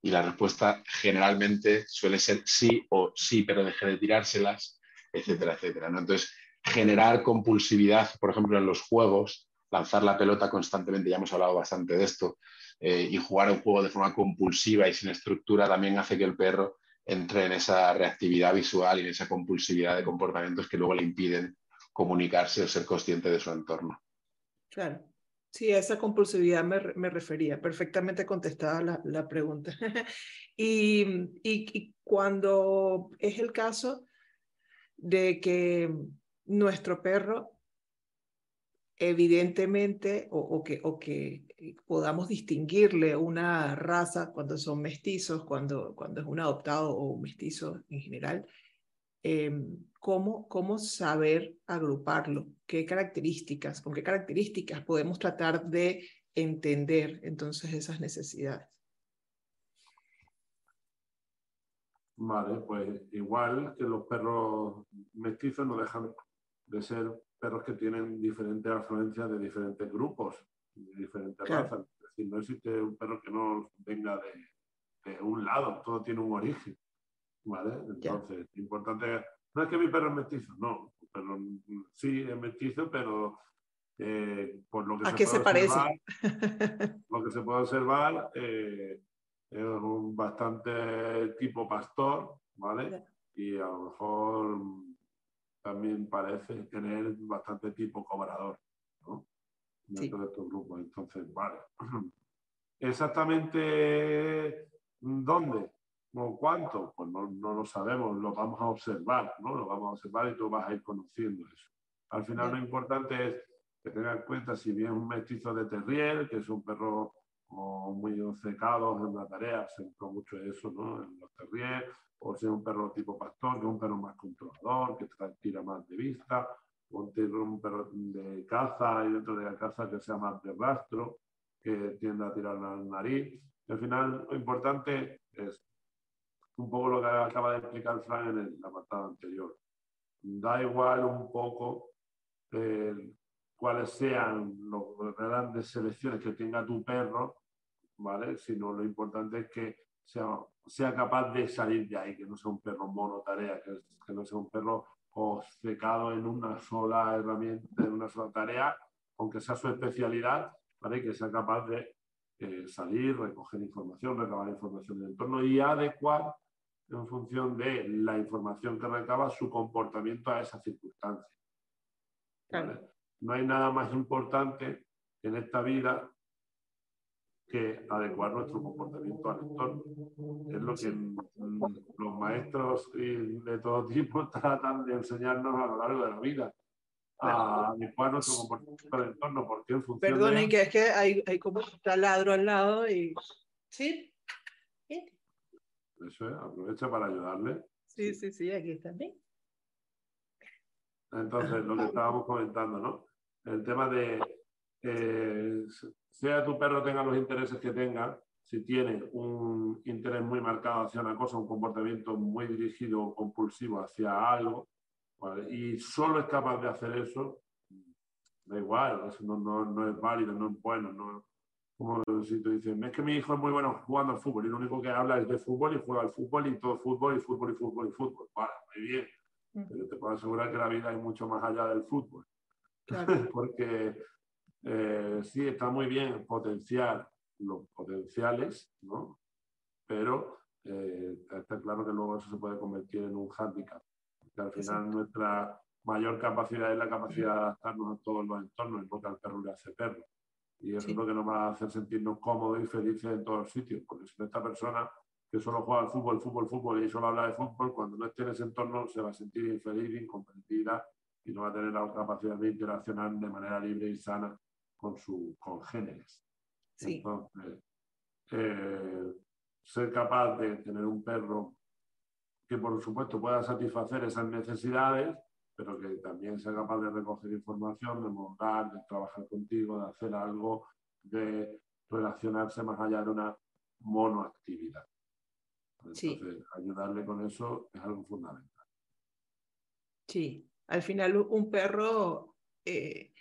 Y la respuesta generalmente suele ser sí o sí, pero deje de tirárselas, etcétera, etcétera. ¿no? Entonces, generar compulsividad, por ejemplo, en los juegos, lanzar la pelota constantemente, ya hemos hablado bastante de esto, eh, y jugar un juego de forma compulsiva y sin estructura también hace que el perro entre en esa reactividad visual y en esa compulsividad de comportamientos que luego le impiden comunicarse o ser consciente de su entorno. Claro. Sí, a esa compulsividad me, refería, perfectamente contestada la, la pregunta. y, y, cuando es el caso de que nuestro perro evidentemente, o, que, o que podamos distinguirle una raza cuando son mestizos, cuando, cuando es un adoptado o un mestizo en general, em, ¿cómo, ¿cómo saber agruparlo? ¿Qué características, con qué características podemos tratar de entender entonces esas necesidades? Vale, pues igual que los perros mestizos no dejan de ser perros que tienen diferentes afluencias de diferentes grupos, de diferentes razas. Es decir, no existe un perro que no venga de, un lado, todo tiene un origen. ¿Vale? Entonces, importante. No es que mi perro es mestizo, no. Pero, sí, es mestizo, pero eh, por lo que ¿A se qué se parece? lo que se puede observar eh, es un bastante tipo pastor, ¿vale? Y a lo mejor también parece tener bastante tipo cobrador. Dentro de estos grupos. Entonces, vale. Exactamente dónde o cuánto, pues no, no, lo sabemos, lo vamos a observar, ¿no? Lo vamos a observar y tú vas a ir conociendo eso. Al final lo importante es que tengas en cuenta si bien un mestizo de terrier, que es un perro muy obcecado en la tarea, se mucho eso, ¿no? En los terrier, o sea un perro tipo pastor, que es un perro más controlador, que tira más de vista, o un perro de caza y dentro de la caza que sea más de rastro, que tiende a tirar la nariz. al final lo importante es un poco lo que acaba de explicar Frank en el apartado anterior. Da igual un poco eh, cuáles sean las grandes selecciones que tenga tu perro, ¿vale? Sino lo importante es que sea, sea capaz de salir de ahí, que no sea un perro monotarea, que, que no sea un perro obcecado en una sola herramienta, en una sola tarea, aunque sea su especialidad, ¿vale? que sea capaz de eh, salir, recoger información, recabar información del entorno y adecuar en función de la información que recaba su comportamiento a esa circunstancia. No hay nada más importante en esta vida que adecuar nuestro comportamiento al entorno. Es lo que los maestros de todo tipo tratan de enseñarnos a lo largo de la vida. A adecuar nuestro comportamiento al entorno, porque en función Perdonen, que es que hay, hay como un taladro al lado y... ¿Sí? Eso es, aprovecha para ayudarle. Sí, sí, sí, aquí bien. Entonces, lo que estábamos comentando, ¿no? El tema de eh, sea tu perro tenga los intereses que tenga, si tiene un interés muy marcado hacia una cosa, un comportamiento muy dirigido o compulsivo hacia algo, y solo es capaz de hacer eso, da igual, eso no, no, no es válido, no es bueno, no, como si tú dices, es que mi hijo es muy bueno jugando al fútbol y lo único que habla es de fútbol y juega al fútbol y todo fútbol y fútbol y fútbol y fútbol. Vale, muy bien. Mm. Pero te puedo asegurar que la vida hay mucho más allá del fútbol. Porque eh, sí, está muy bien potenciar los potenciales, ¿no? Pero eh, está claro que luego eso se puede convertir en un hándicap. Porque al final nuestra mayor capacidad es la capacidad de adaptarnos a todos los entornos, no que al perro le hace perro. Y eso es lo que nos va a hacer sentirnos cómodos y felices en todos los sitios. Porque si esta persona que solo juega al fútbol, fútbol, fútbol y solo habla de fútbol, cuando no esté en ese entorno se va a sentir infeliz, incomprendida y no va a tener la capacidad de interaccionar de manera libre y sana con sus congéneres. Sí. Entonces, eh, ser capaz de tener un perro que por supuesto pueda satisfacer esas necesidades, pero que también sea capaz de recoger información, de montar, de trabajar contigo, de hacer algo, de relacionarse más allá de una monoactividad. Entonces, ayudarle con eso es algo fundamental. Sí, al final un perro eh,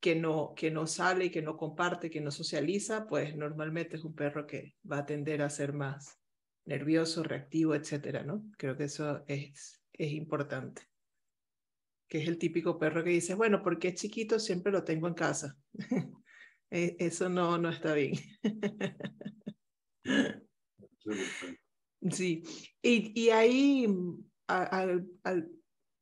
que, no, que no sale, que no comparte, que no socializa, pues normalmente es un perro que va a tender a ser más nervioso, reactivo, etcétera, ¿no? Creo que eso es, es importante que es el típico perro que dice, bueno, porque es chiquito, siempre lo tengo en casa. E, eso no, no está bien. sí, y, y ahí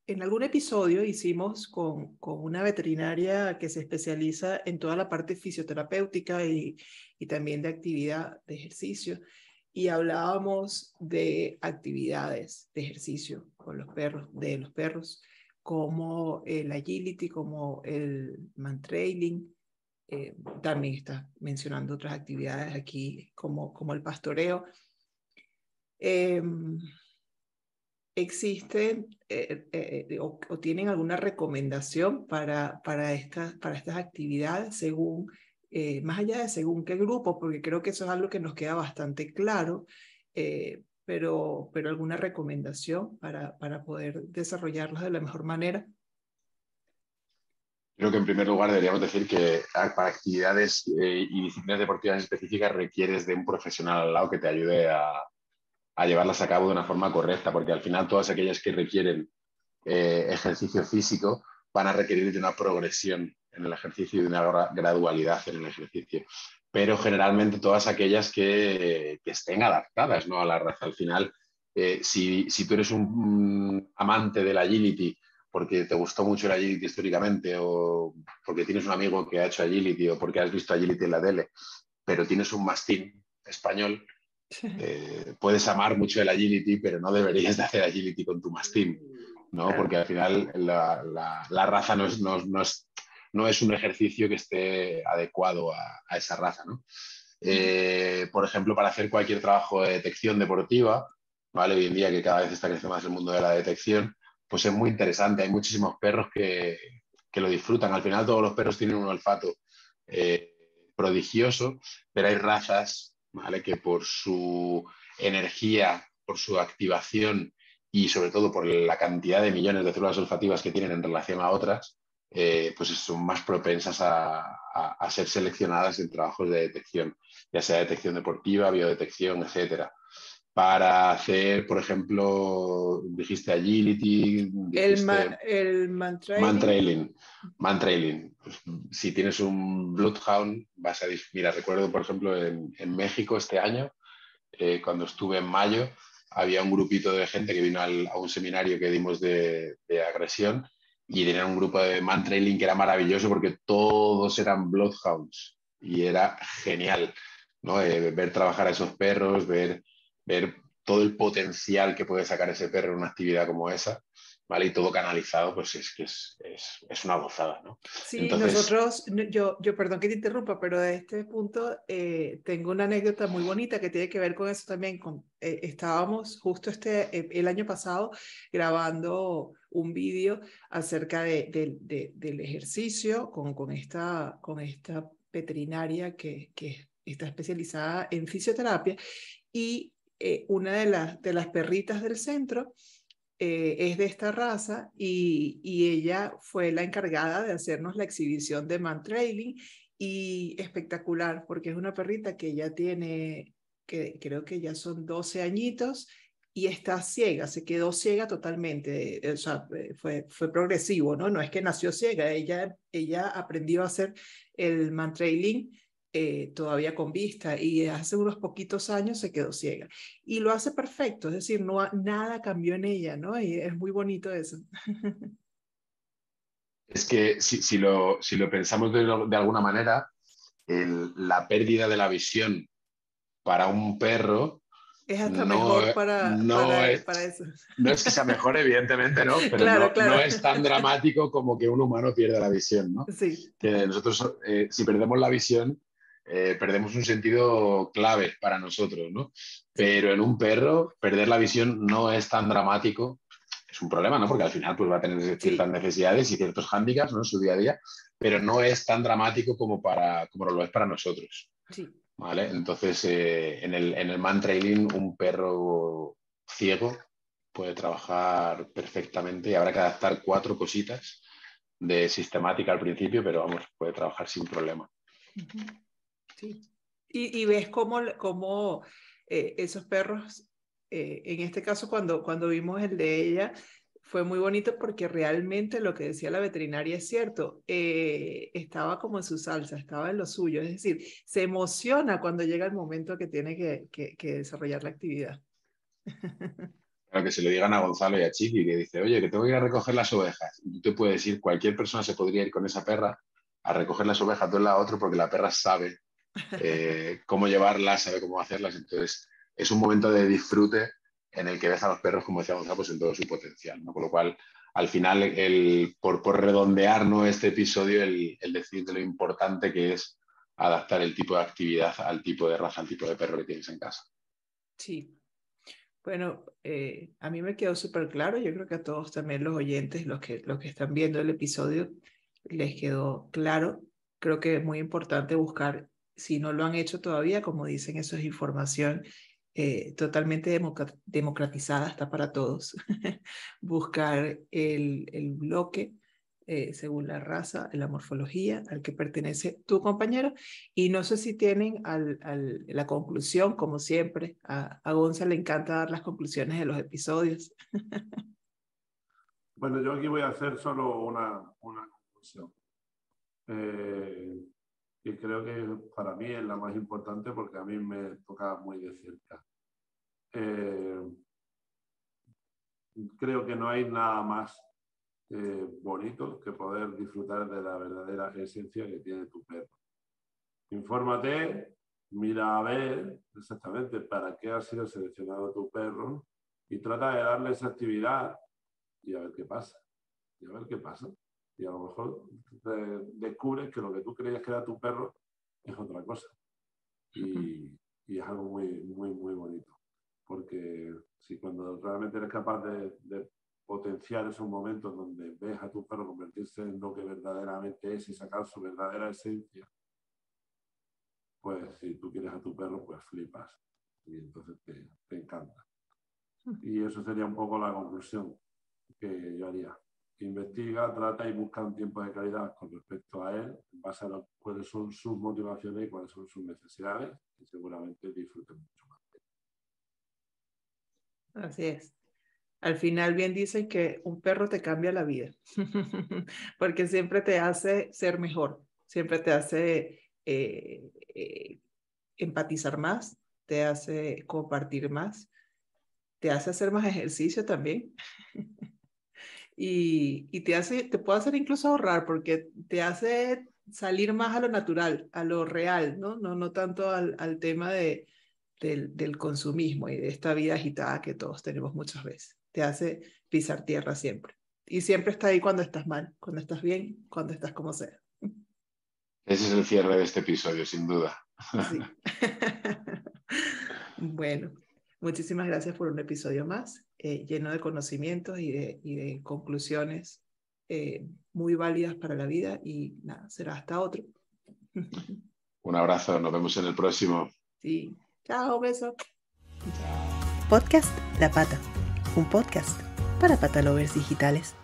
en algún episodio hicimos con, con, una veterinaria que se especializa en toda la parte fisioterapéutica y, y también de actividad de ejercicio y hablábamos de actividades de ejercicio con los perros, de los perros como el agility, como el mantrailing. Eh, también está mencionando otras actividades aquí, como, como el pastoreo. Eh, ¿Existen eh, eh, o, tienen alguna recomendación para, para, estas, para estas actividades según, más allá de según qué grupo? Porque creo que eso es algo que nos queda bastante claro pero, pero alguna recomendación para, para poder desarrollarlos de la mejor manera. Creo que en primer lugar deberíamos decir que para actividades eh, y disciplinas deportivas específicas requieres de un profesional al lado que te ayude a, a llevarlas a cabo de una forma correcta, porque al final todas aquellas que requieren eh, ejercicio físico van a requerir de una progresión en el ejercicio y de una gradualidad en el ejercicio pero generalmente todas aquellas que, estén adaptadas ¿no? a la raza. Al final, eh, si, tú eres un, amante del agility porque te gustó mucho el agility históricamente o porque tienes un amigo que ha hecho agility o porque has visto agility en la tele, pero tienes un mastín español, eh, puedes amar mucho el agility, pero no deberías de hacer agility con tu mastín, ¿no? Porque al final la, raza no es, no es no es un ejercicio que esté adecuado a, esa raza. ¿no? Eh, por ejemplo, para hacer cualquier trabajo de detección deportiva, ¿vale? hoy en día que cada vez está creciendo más el mundo de la detección, pues es muy interesante. Hay muchísimos perros que, lo disfrutan. Al final todos los perros tienen un olfato eh, prodigioso, pero hay razas que por su energía, por su activación y sobre todo por la cantidad de millones de células olfativas que tienen en relación a otras, eh, pues son más propensas a, ser seleccionadas en trabajos de detección, ya sea detección deportiva, biodetección, etcétera. Para hacer, por ejemplo, dijiste agility, el, el mantrailing. Mantrailing. Pues, si tienes un bloodhound, vas a... Mira, recuerdo, por ejemplo, en, México este año, eh, cuando estuve en mayo, había un grupito de gente que vino a un seminario que dimos de, de agresión y tenían un grupo de man trailing que era maravilloso porque todos eran bloodhounds y era genial, ¿no? Eh, ver trabajar a esos perros, ver, ver todo el potencial que puede sacar ese perro en una actividad como esa. ¿vale? Y todo canalizado, pues es que es, es, es una gozada, ¿no? Sí, nosotros, yo, yo, perdón que te interrumpa, pero de este punto eh, tengo una anécdota muy bonita que tiene que ver con eso también. Con, eh, estábamos justo este, eh, el año pasado grabando un vídeo acerca de, de, del ejercicio con, con, esta, con esta veterinaria que, que está especializada en fisioterapia y una de las, de las perritas del centro eh, es de esta raza y, y, ella fue la encargada de hacernos la exhibición de Man Trailing y espectacular porque es una perrita que ya tiene, que creo que ya son 12 añitos y está ciega, se quedó ciega totalmente, o sea, fue, fue progresivo, ¿no? No es que nació ciega, ella, ella aprendió a hacer el man trailing eh, todavía con vista y hace unos poquitos años se quedó ciega. Y lo hace perfecto, es decir, no, nada cambió en ella, ¿no? Y es muy bonito eso. Es que si, si, lo, si lo, pensamos de, de alguna manera, el, la pérdida de la visión para un perro es hasta mejor para, no para, es, para, eso. No es que sea mejor, evidentemente, ¿no? Pero claro, no, claro. no, es tan dramático como que un humano pierda la visión, ¿no? Sí. Que nosotros, eh, si perdemos la visión, eh, perdemos un sentido clave para nosotros, ¿no? Pero en un perro, perder la visión no es tan dramático. Es un problema, ¿no? Porque al final pues, va a tener ciertas necesidades y ciertos hándicaps ¿no? en su día a día, pero no es tan dramático como, para, como lo es para nosotros. Sí. ¿Vale? Entonces, eh, en, el, en el man trailing, un perro ciego puede trabajar perfectamente y habrá que adaptar cuatro cositas de sistemática al principio, pero vamos, puede trabajar sin problema. Sí. Y, y ves cómo, cómo eh, esos perros, eh, en este caso cuando, cuando vimos el de ella, fue muy bonito porque realmente lo que decía la veterinaria es cierto, eh, estaba como en su salsa, estaba en lo suyo, es decir, se emociona cuando llega el momento que tiene que, que, que desarrollar la actividad. Claro, que se lo digan a Gonzalo y a Chiqui, que dice, oye, que tengo que ir a recoger las ovejas. Y tú te puedes ir, cualquier persona se podría ir con esa perra a recoger las ovejas de un lado a otro porque la perra sabe eh, cómo llevarlas, sabe cómo hacerlas. Entonces, es un momento de disfrute en el que ves a los perros, como decía Gonzalo, pues en todo su potencial. ¿no? Con lo cual, al final, el, por, por redondear ¿no? este episodio, el, el decir de lo importante que es adaptar el tipo de actividad al tipo de raza, al tipo de perro que tienes en casa. Sí. Bueno, eh, a mí me quedó súper claro, yo creo que a todos también los oyentes, los que, los que están viendo el episodio, les quedó claro. Creo que es muy importante buscar, si no lo han hecho todavía, como dicen, eso es información eh, totalmente democratizada, está para todos. Buscar el, el bloque eh, según la raza, la morfología al que pertenece tu compañero. Y no sé si tienen al, al, la conclusión, como siempre, a, a Gonza le encanta dar las conclusiones de los episodios. bueno, yo aquí voy a hacer solo una, una conclusión. Eh, y creo que para mí es la más importante porque a mí me toca muy de cerca. Eh, creo que no hay nada más eh, bonito que poder disfrutar de la verdadera esencia que tiene tu perro. Infórmate, mira a ver exactamente para qué ha sido seleccionado tu perro y trata de darle esa actividad y a ver qué pasa. Y a ver qué pasa. Y a lo mejor descubres que lo que tú creías que era tu perro es otra cosa. Y, y es algo muy, muy, muy bonito. Porque si cuando realmente eres capaz de, de potenciar esos momentos donde ves a tu perro convertirse en lo que verdaderamente es y sacar su verdadera esencia, pues si tú quieres a tu perro, pues flipas y entonces te, te encanta. Y eso sería un poco la conclusión que yo haría. Investiga, trata y busca un tiempo de calidad con respecto a él, en base a cuáles son sus motivaciones y cuáles son sus necesidades, y seguramente disfruten mucho más. Así es al final bien dicen que un perro te cambia la vida, porque siempre te hace ser mejor, siempre te hace eh, eh, empatizar más, te hace compartir más, te hace hacer más ejercicio también. y, y te, hace, te puede hacer incluso ahorrar, porque te hace salir más a lo natural, a lo real, ¿no? No, no tanto al, al tema de, del, del, consumismo y de esta vida agitada que todos tenemos muchas veces te hace pisar tierra siempre. Y siempre está ahí cuando estás mal, cuando estás bien, cuando estás como sea. Ese es el cierre de este episodio, sin duda. Sí. bueno, muchísimas gracias por un episodio más, eh, lleno de conocimientos y de, y de conclusiones eh, muy válidas para la vida. Y nada, será hasta otro. un abrazo, nos vemos en el próximo. Sí, chao, beso. Chao. Podcast La Pata un podcast para Patalovers Digitales.